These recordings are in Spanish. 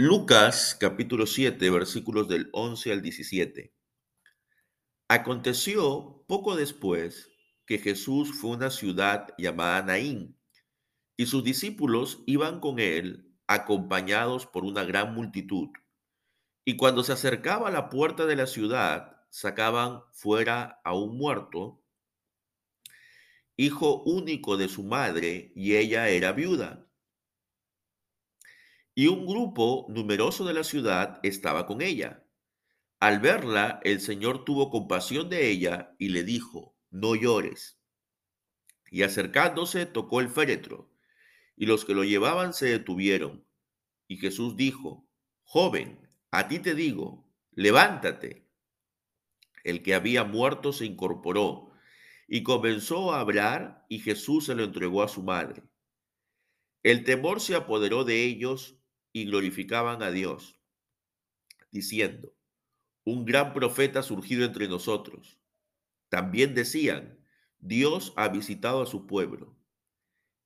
Lucas capítulo 7 versículos del 11 al 17. Aconteció poco después que Jesús fue a una ciudad llamada Naín y sus discípulos iban con él acompañados por una gran multitud. Y cuando se acercaba a la puerta de la ciudad, sacaban fuera a un muerto, hijo único de su madre, y ella era viuda y un grupo numeroso de la ciudad estaba con ella. Al verla, el Señor tuvo compasión de ella y le dijo, no llores. Y acercándose, tocó el féretro, y los que lo llevaban se detuvieron. Y Jesús dijo, joven, a ti te digo, levántate. El que había muerto se incorporó y comenzó a hablar, y Jesús se lo entregó a su madre. El temor se apoderó de ellos y glorificaban a Dios, diciendo, un gran profeta ha surgido entre nosotros. También decían, Dios ha visitado a su pueblo.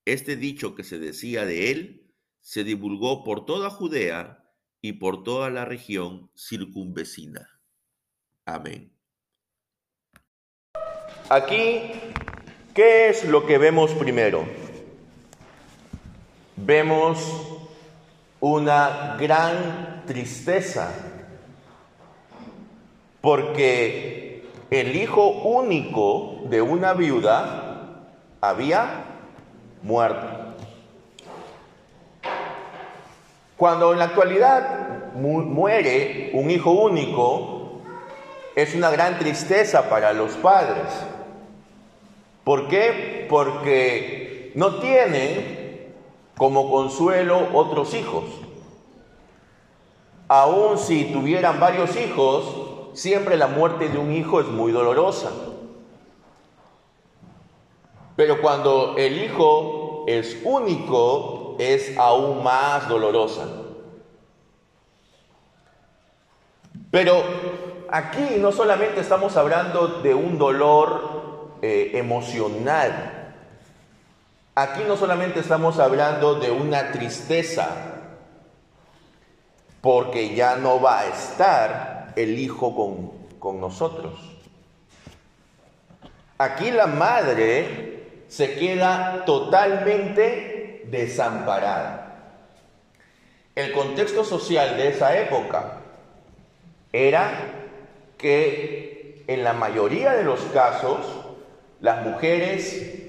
Este dicho que se decía de él se divulgó por toda Judea y por toda la región circunvecina. Amén. Aquí, ¿qué es lo que vemos primero? Vemos una gran tristeza, porque el hijo único de una viuda había muerto. Cuando en la actualidad muere un hijo único, es una gran tristeza para los padres. ¿Por qué? Porque no tienen como consuelo otros hijos. Aun si tuvieran varios hijos, siempre la muerte de un hijo es muy dolorosa. Pero cuando el hijo es único, es aún más dolorosa. Pero aquí no solamente estamos hablando de un dolor eh, emocional, Aquí no solamente estamos hablando de una tristeza, porque ya no va a estar el hijo con, con nosotros. Aquí la madre se queda totalmente desamparada. El contexto social de esa época era que en la mayoría de los casos las mujeres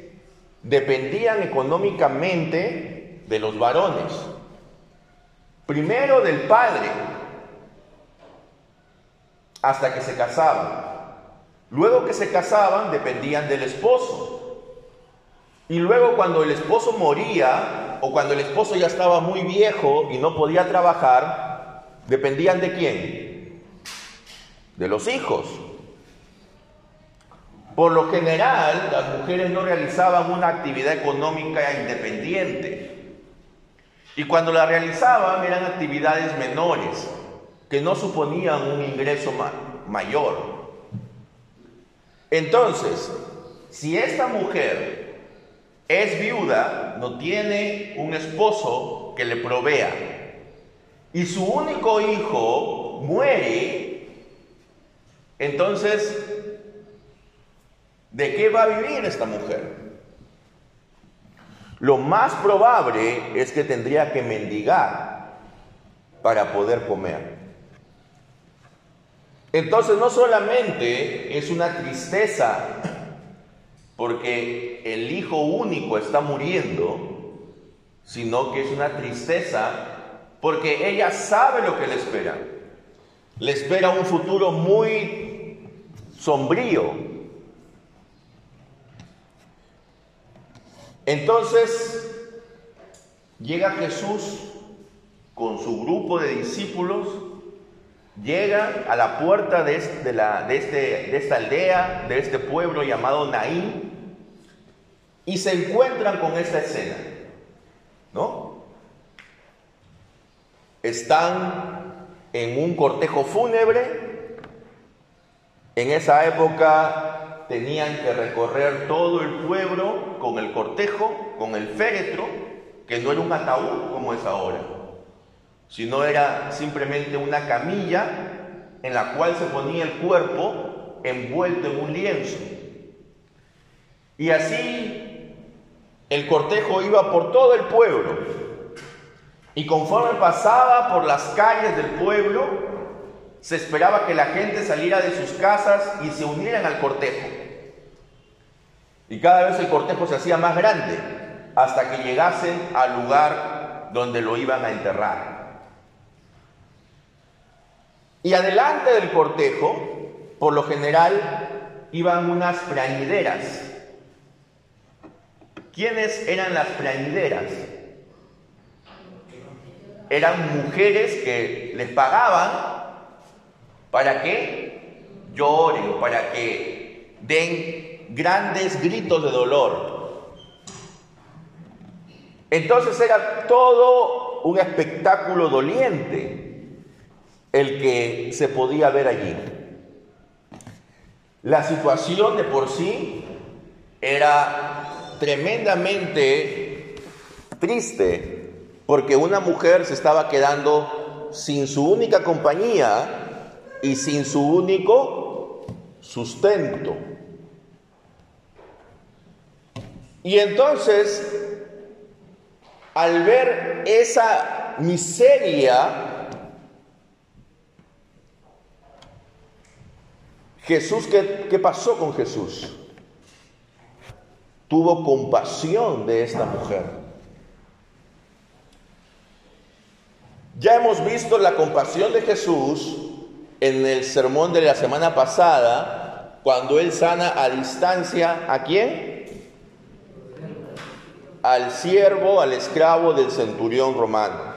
dependían económicamente de los varones. Primero del padre, hasta que se casaban. Luego que se casaban, dependían del esposo. Y luego cuando el esposo moría, o cuando el esposo ya estaba muy viejo y no podía trabajar, dependían de quién? De los hijos. Por lo general, las mujeres no realizaban una actividad económica independiente. Y cuando la realizaban eran actividades menores, que no suponían un ingreso mayor. Entonces, si esta mujer es viuda, no tiene un esposo que le provea, y su único hijo muere, entonces ¿De qué va a vivir esta mujer? Lo más probable es que tendría que mendigar para poder comer. Entonces no solamente es una tristeza porque el hijo único está muriendo, sino que es una tristeza porque ella sabe lo que le espera. Le espera un futuro muy sombrío, Entonces llega Jesús con su grupo de discípulos, llega a la puerta de, este, de, esta aldea, de este pueblo llamado Naín, y se encuentran con esta escena, ¿no? Están en un cortejo fúnebre, en esa época tenían que recorrer todo el pueblo con el cortejo, con el féretro, que no era un ataúd como es ahora, sino era simplemente una camilla en la cual se ponía el cuerpo envuelto en un lienzo. Y así el cortejo iba por todo el pueblo. Y conforme pasaba por las calles del pueblo, se esperaba que la gente saliera de sus casas y se unieran al cortejo. Y cada vez el cortejo se hacía más grande hasta que llegasen al lugar donde lo iban a enterrar. Y adelante del cortejo, por lo general, iban unas plañideras. ¿Quiénes eran las plañideras? Eran mujeres que les pagaban para que lloren, para que den grandes gritos de dolor. Entonces era todo un espectáculo doliente el que se podía ver allí. La situación de por sí era tremendamente triste porque una mujer se estaba quedando sin su única compañía y sin su único sustento. Y entonces, al ver esa miseria, Jesús, ¿qué, ¿qué, pasó con Jesús? Tuvo compasión de esta mujer. Ya hemos visto la compasión de Jesús en el sermón de la semana pasada, cuando Él sana a distancia a quién? Al siervo, al esclavo del centurión romano.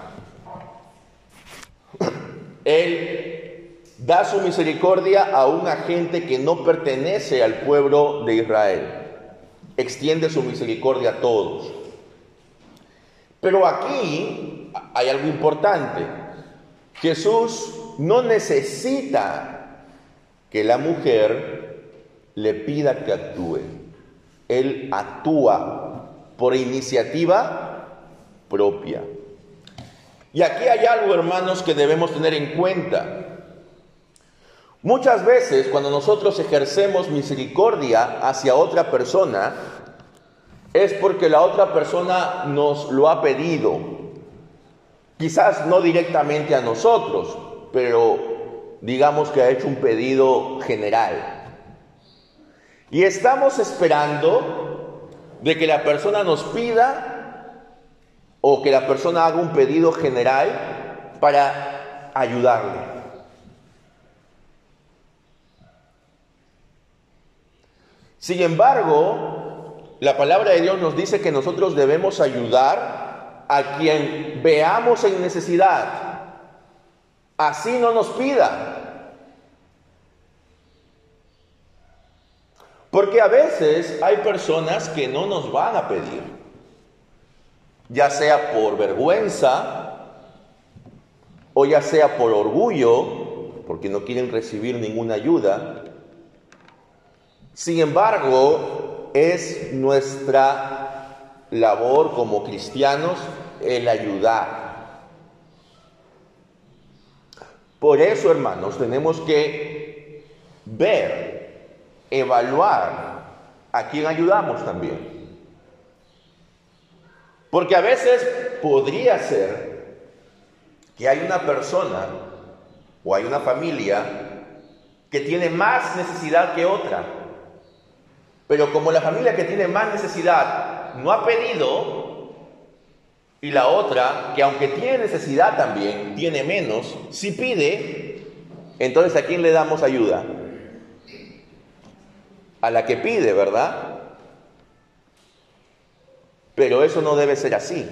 Él da su misericordia a un agente que no pertenece al pueblo de Israel. Extiende su misericordia a todos. Pero aquí hay algo importante. Jesús no necesita que la mujer le pida que actúe. Él actúa por iniciativa propia. Y aquí hay algo, hermanos, que debemos tener en cuenta. Muchas veces cuando nosotros ejercemos misericordia hacia otra persona, es porque la otra persona nos lo ha pedido. Quizás no directamente a nosotros, pero digamos que ha hecho un pedido general. Y estamos esperando de que la persona nos pida o que la persona haga un pedido general para ayudarle. Sin embargo, la palabra de Dios nos dice que nosotros debemos ayudar a quien veamos en necesidad. Así no nos pida. Porque a veces hay personas que no nos van a pedir, ya sea por vergüenza o ya sea por orgullo, porque no quieren recibir ninguna ayuda, sin embargo, es nuestra labor como cristianos el ayudar. Por eso, hermanos, tenemos que ver, evaluar a quién ayudamos también. Porque a veces podría ser que hay una persona o hay una familia que tiene más necesidad que otra. Pero como la familia que tiene más necesidad no ha pedido, y la otra, que aunque tiene necesidad también, tiene menos, si pide, entonces ¿a quién le damos ayuda? A la que pide, ¿verdad? Pero eso no debe ser así.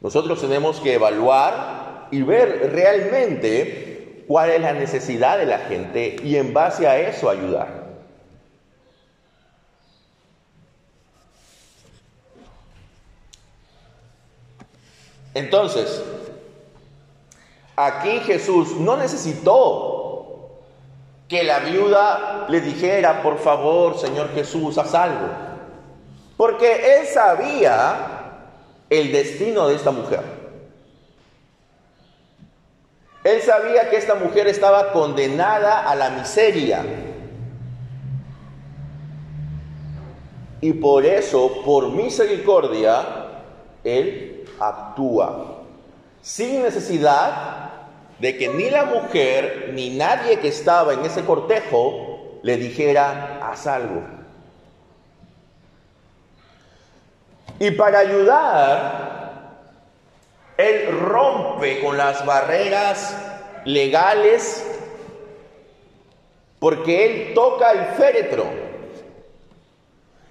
Nosotros tenemos que evaluar y ver realmente cuál es la necesidad de la gente y en base a eso ayudar. Entonces, aquí Jesús no necesitó que la viuda le dijera, por favor, Señor Jesús, haz algo. Porque él sabía el destino de esta mujer. Él sabía que esta mujer estaba condenada a la miseria. Y por eso, por misericordia, Él actúa. Sin necesidad de que ni la mujer ni nadie que estaba en ese cortejo le dijera, haz algo. Y para ayudar, Él rompe con las barreras legales porque Él toca el féretro.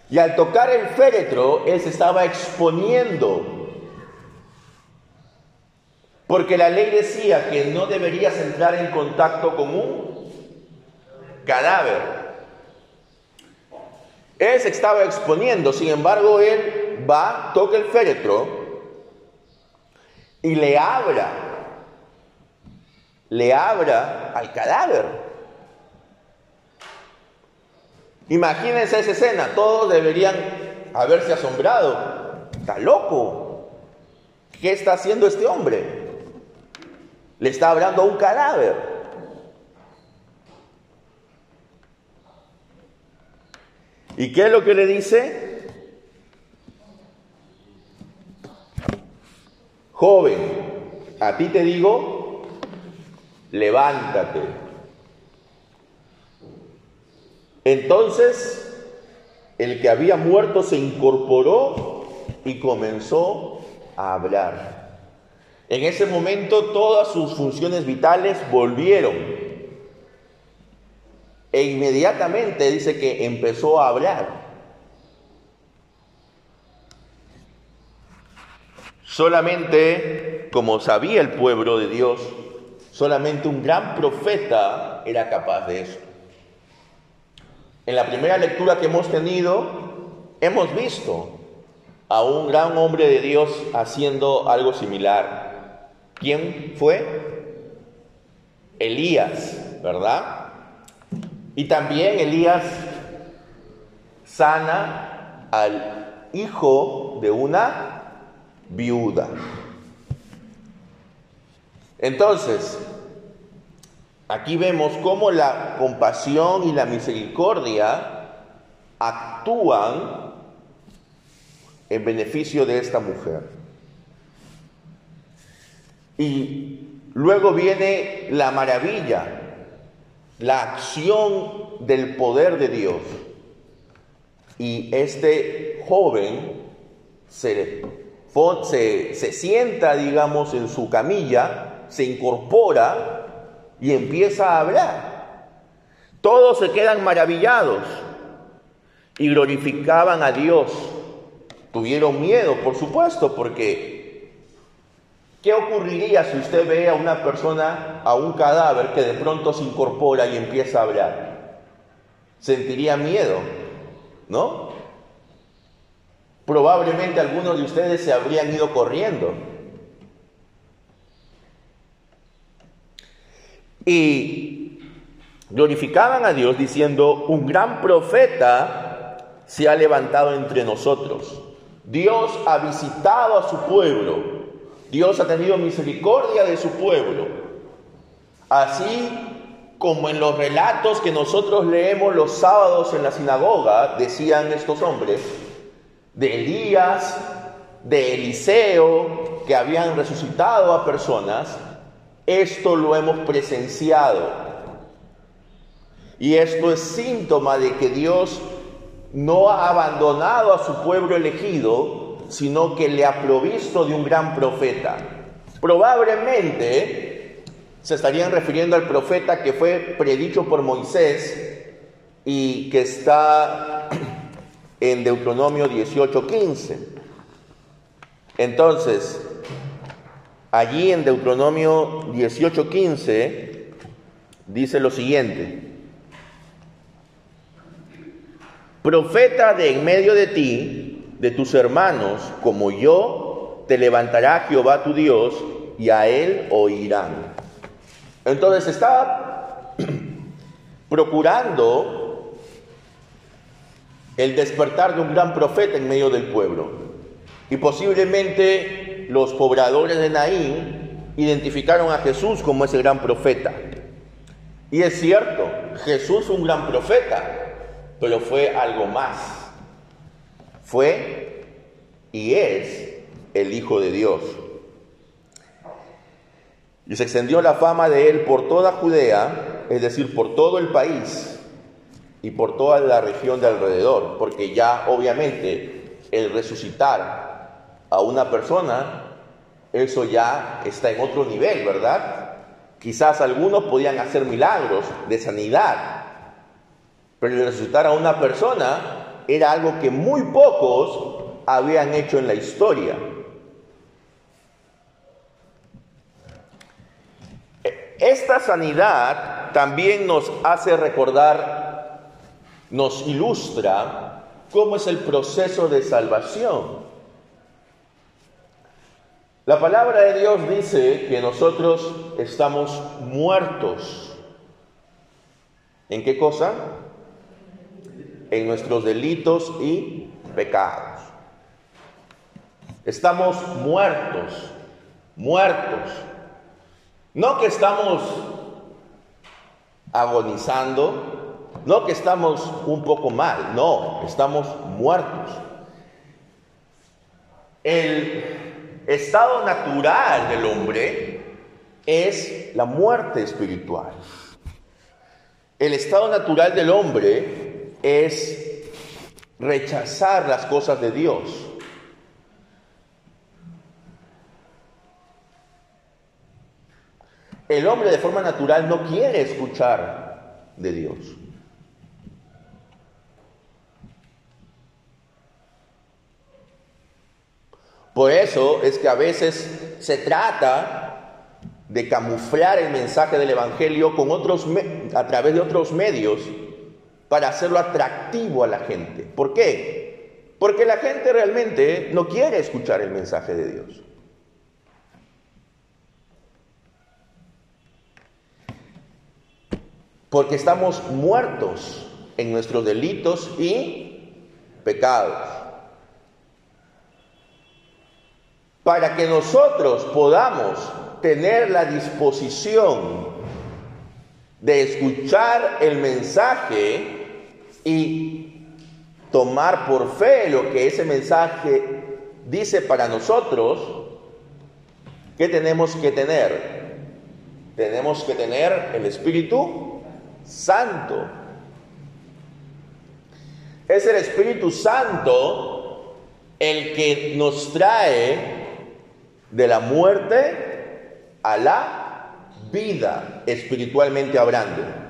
Y al tocar el féretro, Él se estaba exponiendo porque la ley decía que no deberías entrar en contacto con un cadáver. Él se estaba exponiendo, sin embargo, él va, toca el féretro y le abra, le abra al cadáver. Imagínense esa escena, todos deberían haberse asombrado. Está loco. ¿Qué está haciendo este hombre? Le está hablando a un cadáver. ¿Y qué es lo que le dice? Joven, a ti te digo, levántate. Entonces, el que había muerto se incorporó y comenzó a hablar. En ese momento todas sus funciones vitales volvieron. E inmediatamente dice que empezó a hablar. Solamente, como sabía el pueblo de Dios, solamente un gran profeta era capaz de eso. En la primera lectura que hemos tenido, hemos visto a un gran hombre de Dios haciendo algo similar. ¿Quién fue? Elías, ¿verdad? Y también Elías sana al hijo de una viuda. Entonces, aquí vemos cómo la compasión y la misericordia actúan en beneficio de esta mujer. Y luego viene la maravilla, la acción del poder de Dios. Y este joven se, se, sienta, digamos, en su camilla, se incorpora y empieza a hablar. Todos se quedan maravillados y glorificaban a Dios. Tuvieron miedo, por supuesto, porque ¿Qué ocurriría si usted ve a una persona, a un cadáver que de pronto se incorpora y empieza a hablar? Sentiría miedo, ¿no? Probablemente algunos de ustedes se habrían ido corriendo. Y glorificaban a Dios diciendo, un gran profeta se ha levantado entre nosotros. Dios ha visitado a su pueblo Dios ha tenido misericordia de su pueblo. Así como en los relatos que nosotros leemos los sábados en la sinagoga, decían estos hombres, de Elías, de Eliseo, que habían resucitado a personas, esto lo hemos presenciado. Y esto es síntoma de que Dios no ha abandonado a su pueblo elegido, sino que le ha provisto de un gran profeta. Probablemente se estarían refiriendo al profeta que fue predicho por Moisés y que está en Deuteronomio 18:15. Entonces, allí en Deuteronomio 18:15 dice lo siguiente: Profeta de en medio de ti, de tus hermanos como yo, te levantará Jehová tu Dios y a él oirán. Entonces está procurando el despertar de un gran profeta en medio del pueblo. Y posiblemente los pobladores de Naín identificaron a Jesús como ese gran profeta. Y es cierto, Jesús fue un gran profeta, pero fue algo más. Fue y es el Hijo de Dios. Y se extendió la fama de él por toda Judea, es decir, por todo el país y por toda la región de alrededor, porque ya obviamente el resucitar a una persona, eso ya está en otro nivel, ¿verdad? Quizás algunos podían hacer milagros de sanidad, pero el resucitar a una persona era algo que muy pocos habían hecho en la historia. Esta sanidad también nos hace recordar, nos ilustra cómo es el proceso de salvación. La palabra de Dios dice que nosotros estamos muertos. ¿En qué cosa? En nuestros delitos y pecados. Estamos muertos, muertos. No que estamos agonizando, no que estamos un poco mal, no, estamos muertos. El estado natural del hombre es la muerte espiritual. El estado natural del hombre es rechazar las cosas de Dios. El hombre de forma natural no quiere escuchar de Dios. Por eso es que a veces se trata de camuflar el mensaje del Evangelio con otros a través de otros medios para hacerlo atractivo a la gente. ¿Por qué? Porque la gente realmente no quiere escuchar el mensaje de Dios. porque estamos muertos en nuestros delitos y pecados. Para que nosotros podamos tener la disposición de escuchar el mensaje y tomar por fe lo que ese mensaje dice para nosotros, ¿qué tenemos que tener? Tenemos que tener el Espíritu Santo. Es el Espíritu Santo el que nos trae de la muerte a la vida, espiritualmente hablando.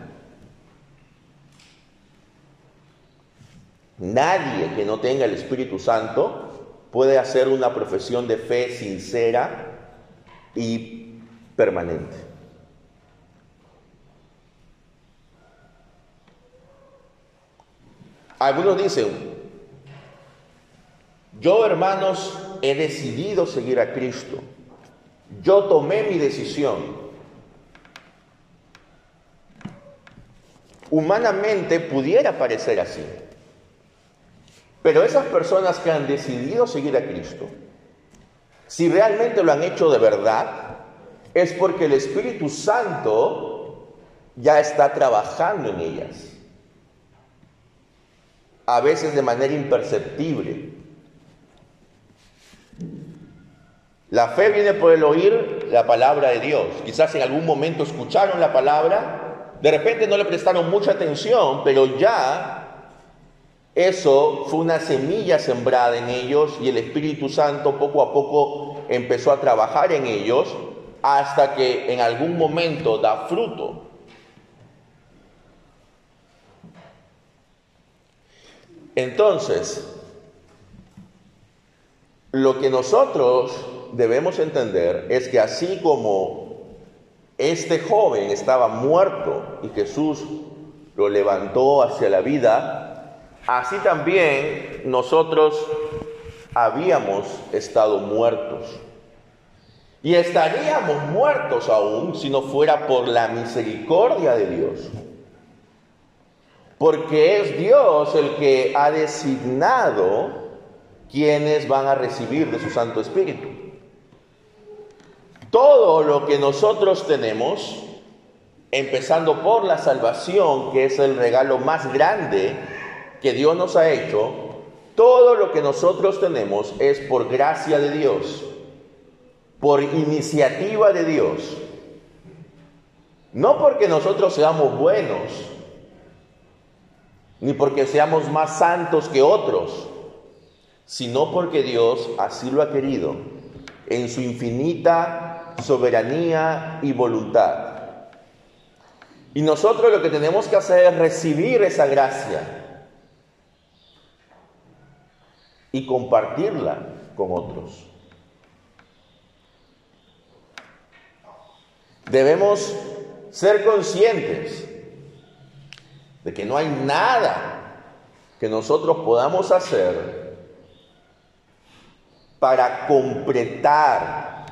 Nadie que no tenga el Espíritu Santo puede hacer una profesión de fe sincera y permanente. Algunos dicen, yo hermanos he decidido seguir a Cristo. Yo tomé mi decisión. Humanamente pudiera parecer así. Pero esas personas que han decidido seguir a Cristo, si realmente lo han hecho de verdad, es porque el Espíritu Santo ya está trabajando en ellas a veces de manera imperceptible. La fe viene por el oír la palabra de Dios. Quizás en algún momento escucharon la palabra, de repente no le prestaron mucha atención, pero ya eso fue una semilla sembrada en ellos y el Espíritu Santo poco a poco empezó a trabajar en ellos hasta que en algún momento da fruto. Entonces, lo que nosotros debemos entender es que así como este joven estaba muerto y Jesús lo levantó hacia la vida, así también nosotros habíamos estado muertos. Y estaríamos muertos aún si no fuera por la misericordia de Dios porque es Dios el que ha designado quienes van a recibir de su Santo Espíritu. Todo lo que nosotros tenemos, empezando por la salvación, que es el regalo más grande que Dios nos ha hecho, todo lo que nosotros tenemos es por gracia de Dios, por iniciativa de Dios. No porque nosotros seamos buenos, ni porque seamos más santos que otros, sino porque Dios así lo ha querido, en su infinita soberanía y voluntad. Y nosotros lo que tenemos que hacer es recibir esa gracia y compartirla con otros. Debemos ser conscientes de que no hay nada que nosotros podamos hacer para completar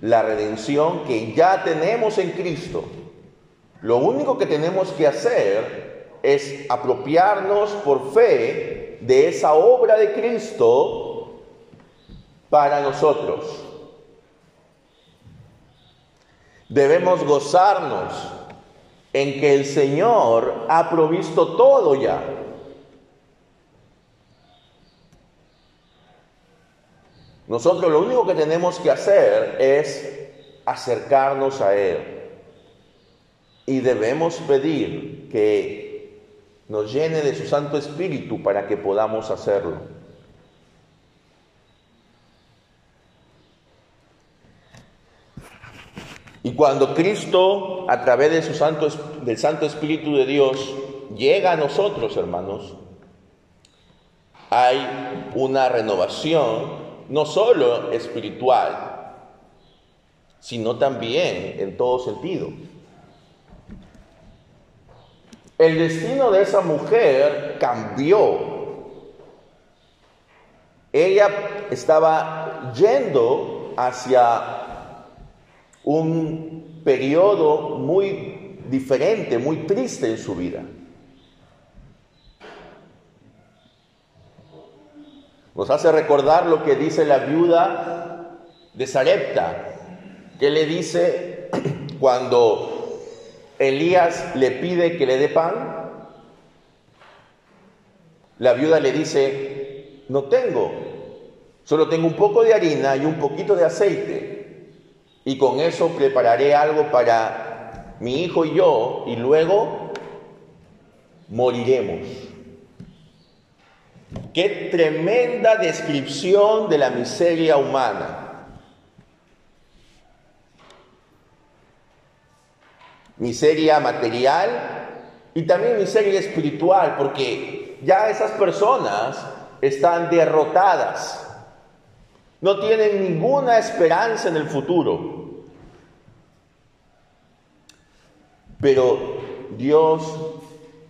la redención que ya tenemos en Cristo. Lo único que tenemos que hacer es apropiarnos por fe de esa obra de Cristo para nosotros. Debemos gozarnos en que el Señor ha provisto todo ya. Nosotros lo único que tenemos que hacer es acercarnos a Él. Y debemos pedir que nos llene de su Santo Espíritu para que podamos hacerlo. Y cuando Cristo, a través de su Santo, del Santo Espíritu de Dios, llega a nosotros, hermanos, hay una renovación no solo espiritual, sino también en todo sentido. El destino de esa mujer cambió. Ella estaba yendo hacia un periodo muy diferente, muy triste en su vida. Nos hace recordar lo que dice la viuda de Sarepta, que le dice cuando Elías le pide que le dé pan, la viuda le dice, no tengo, solo tengo un poco de harina y un poquito de aceite y con eso prepararé algo para mi hijo y yo y luego moriremos. Qué tremenda descripción de la miseria humana. Miseria material y también miseria espiritual, porque ya esas personas están derrotadas no tienen ninguna esperanza en el futuro. Pero Dios,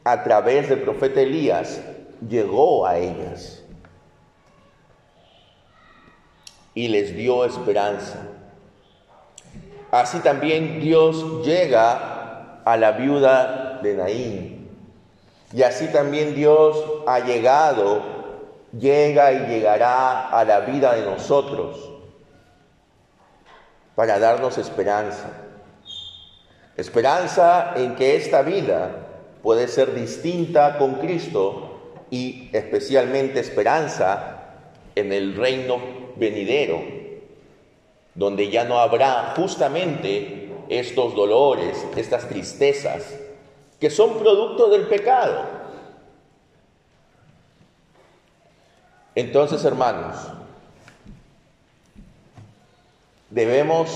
a través del profeta Elías, llegó a ellas y les dio esperanza. Así también Dios llega a la viuda de Naín. Y así también Dios ha llegado llega y llegará a la vida de nosotros para darnos esperanza. Esperanza en que esta vida puede ser distinta con Cristo y especialmente esperanza en el reino venidero, donde ya no habrá justamente estos dolores, estas tristezas, que son producto del pecado. Entonces, hermanos, debemos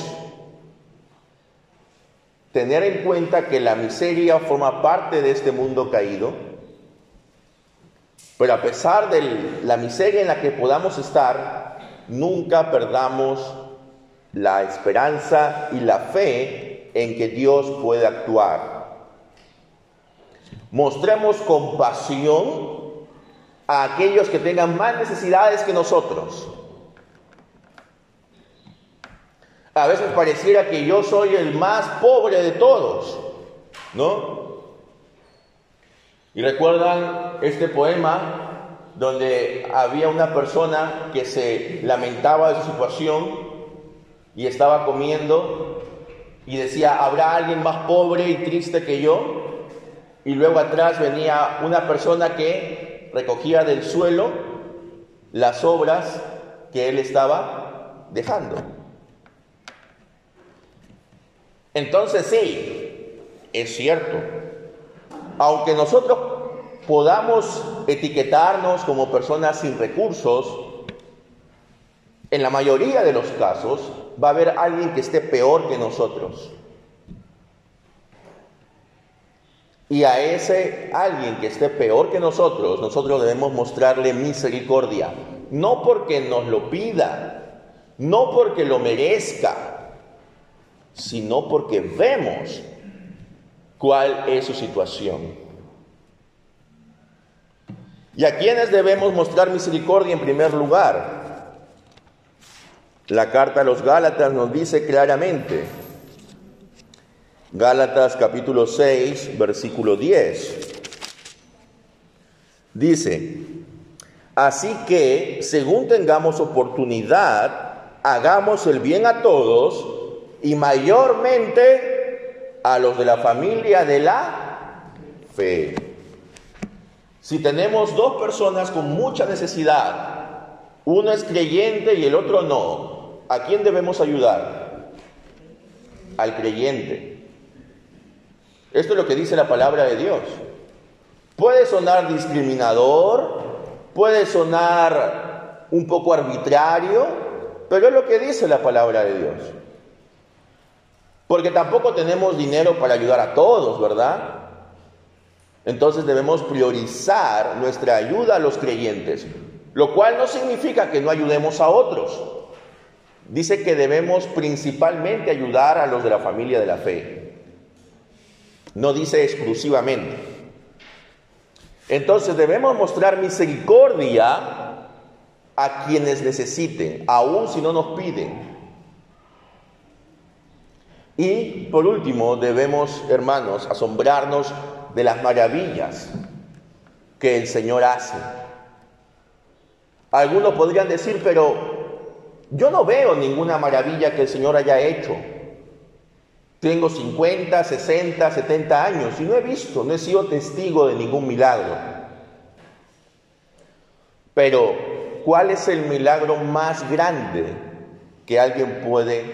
tener en cuenta que la miseria forma parte de este mundo caído, pero a pesar de la miseria en la que podamos estar, nunca perdamos la esperanza y la fe en que Dios puede actuar. Mostremos compasión a aquellos que tengan más necesidades que nosotros. A veces pareciera que yo soy el más pobre de todos, ¿no? Y recuerdan este poema donde había una persona que se lamentaba de su situación y estaba comiendo y decía, ¿habrá alguien más pobre y triste que yo? Y luego atrás venía una persona que recogía del suelo las obras que él estaba dejando. Entonces sí, es cierto, aunque nosotros podamos etiquetarnos como personas sin recursos, en la mayoría de los casos va a haber alguien que esté peor que nosotros. Y a ese alguien que esté peor que nosotros, nosotros debemos mostrarle misericordia. No porque nos lo pida, no porque lo merezca, sino porque vemos cuál es su situación. ¿Y a quiénes debemos mostrar misericordia en primer lugar? La carta a los Gálatas nos dice claramente, Gálatas capítulo 6, versículo 10, dice, así que según tengamos oportunidad, hagamos el bien a todos y mayormente a los de la familia de la fe. Si tenemos dos personas con mucha necesidad, uno es creyente y el otro no, ¿a quién debemos ayudar? Al creyente. Esto es lo que dice la palabra de Dios. Puede sonar discriminador, puede sonar un poco arbitrario, pero es lo que dice la palabra de Dios. Porque tampoco tenemos dinero para ayudar a todos, ¿verdad? Entonces debemos priorizar nuestra ayuda a los creyentes, lo cual no significa que no ayudemos a otros. Dice que debemos principalmente ayudar a los de la familia de la fe. No dice exclusivamente. Entonces debemos mostrar misericordia a quienes necesiten, aun si no nos piden. Y por último, debemos, hermanos, asombrarnos de las maravillas que el Señor hace. Algunos podrían decir, pero yo no veo ninguna maravilla que el Señor haya hecho. Tengo 50, 60, 70 años y no he visto, no he sido testigo de ningún milagro. Pero, ¿cuál es el milagro más grande que alguien puede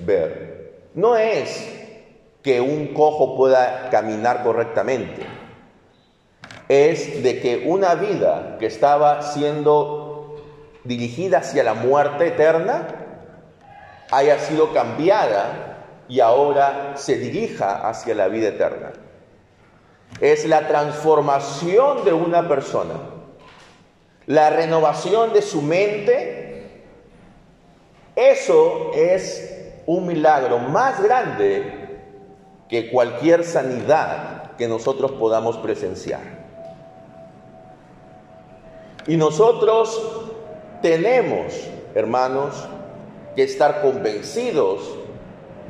ver? No es que un cojo pueda caminar correctamente. Es de que una vida que estaba siendo dirigida hacia la muerte eterna haya sido cambiada y ahora se dirija hacia la vida eterna. Es la transformación de una persona, la renovación de su mente. Eso es un milagro más grande que cualquier sanidad que nosotros podamos presenciar. Y nosotros tenemos, hermanos, que estar convencidos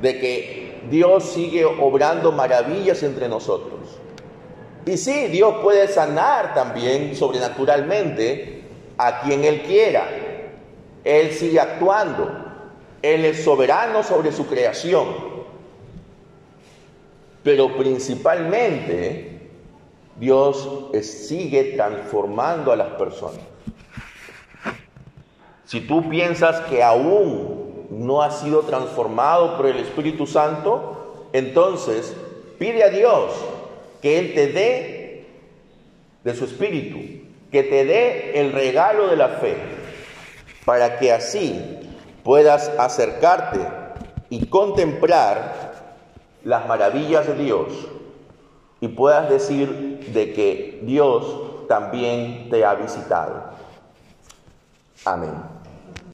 de que Dios sigue obrando maravillas entre nosotros. Y sí, Dios puede sanar también sobrenaturalmente a quien Él quiera. Él sigue actuando. Él es soberano sobre su creación. Pero principalmente Dios sigue transformando a las personas. Si tú piensas que aún no has sido transformado por el Espíritu Santo, entonces pide a Dios que Él te dé de su Espíritu, que te dé el regalo de la fe, para que así puedas acercarte y contemplar las maravillas de Dios y puedas decir de que Dios también te ha visitado. Amén.